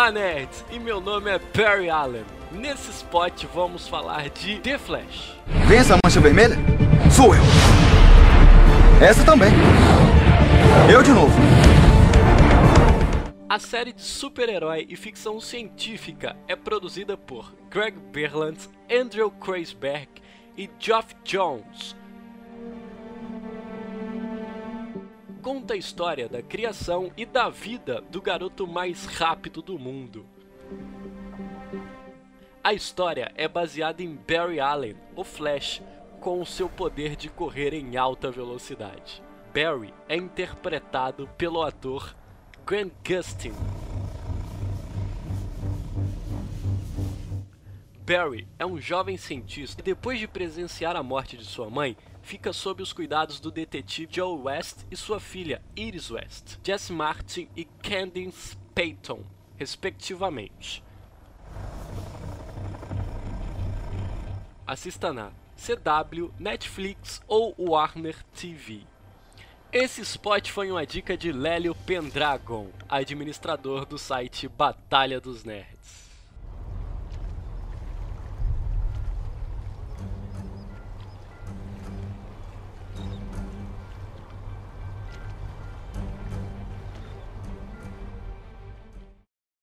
Olá, nerds! E meu nome é Barry Allen. Nesse spot vamos falar de The Flash. Vem essa mancha vermelha? Sou eu. Essa também. Eu de novo. A série de super-herói e ficção científica é produzida por Greg Berlands, Andrew Kreisberg e Geoff Jones. Conta a história da criação e da vida do garoto mais rápido do mundo. A história é baseada em Barry Allen, o Flash, com o seu poder de correr em alta velocidade. Barry é interpretado pelo ator Grant Gustin. Barry é um jovem cientista e depois de presenciar a morte de sua mãe, fica sob os cuidados do detetive Joe West e sua filha Iris West, Jess Martin e Candice Payton, respectivamente. Assista na CW, Netflix ou Warner TV. Esse spot foi uma dica de Lélio Pendragon, administrador do site Batalha dos Nerds.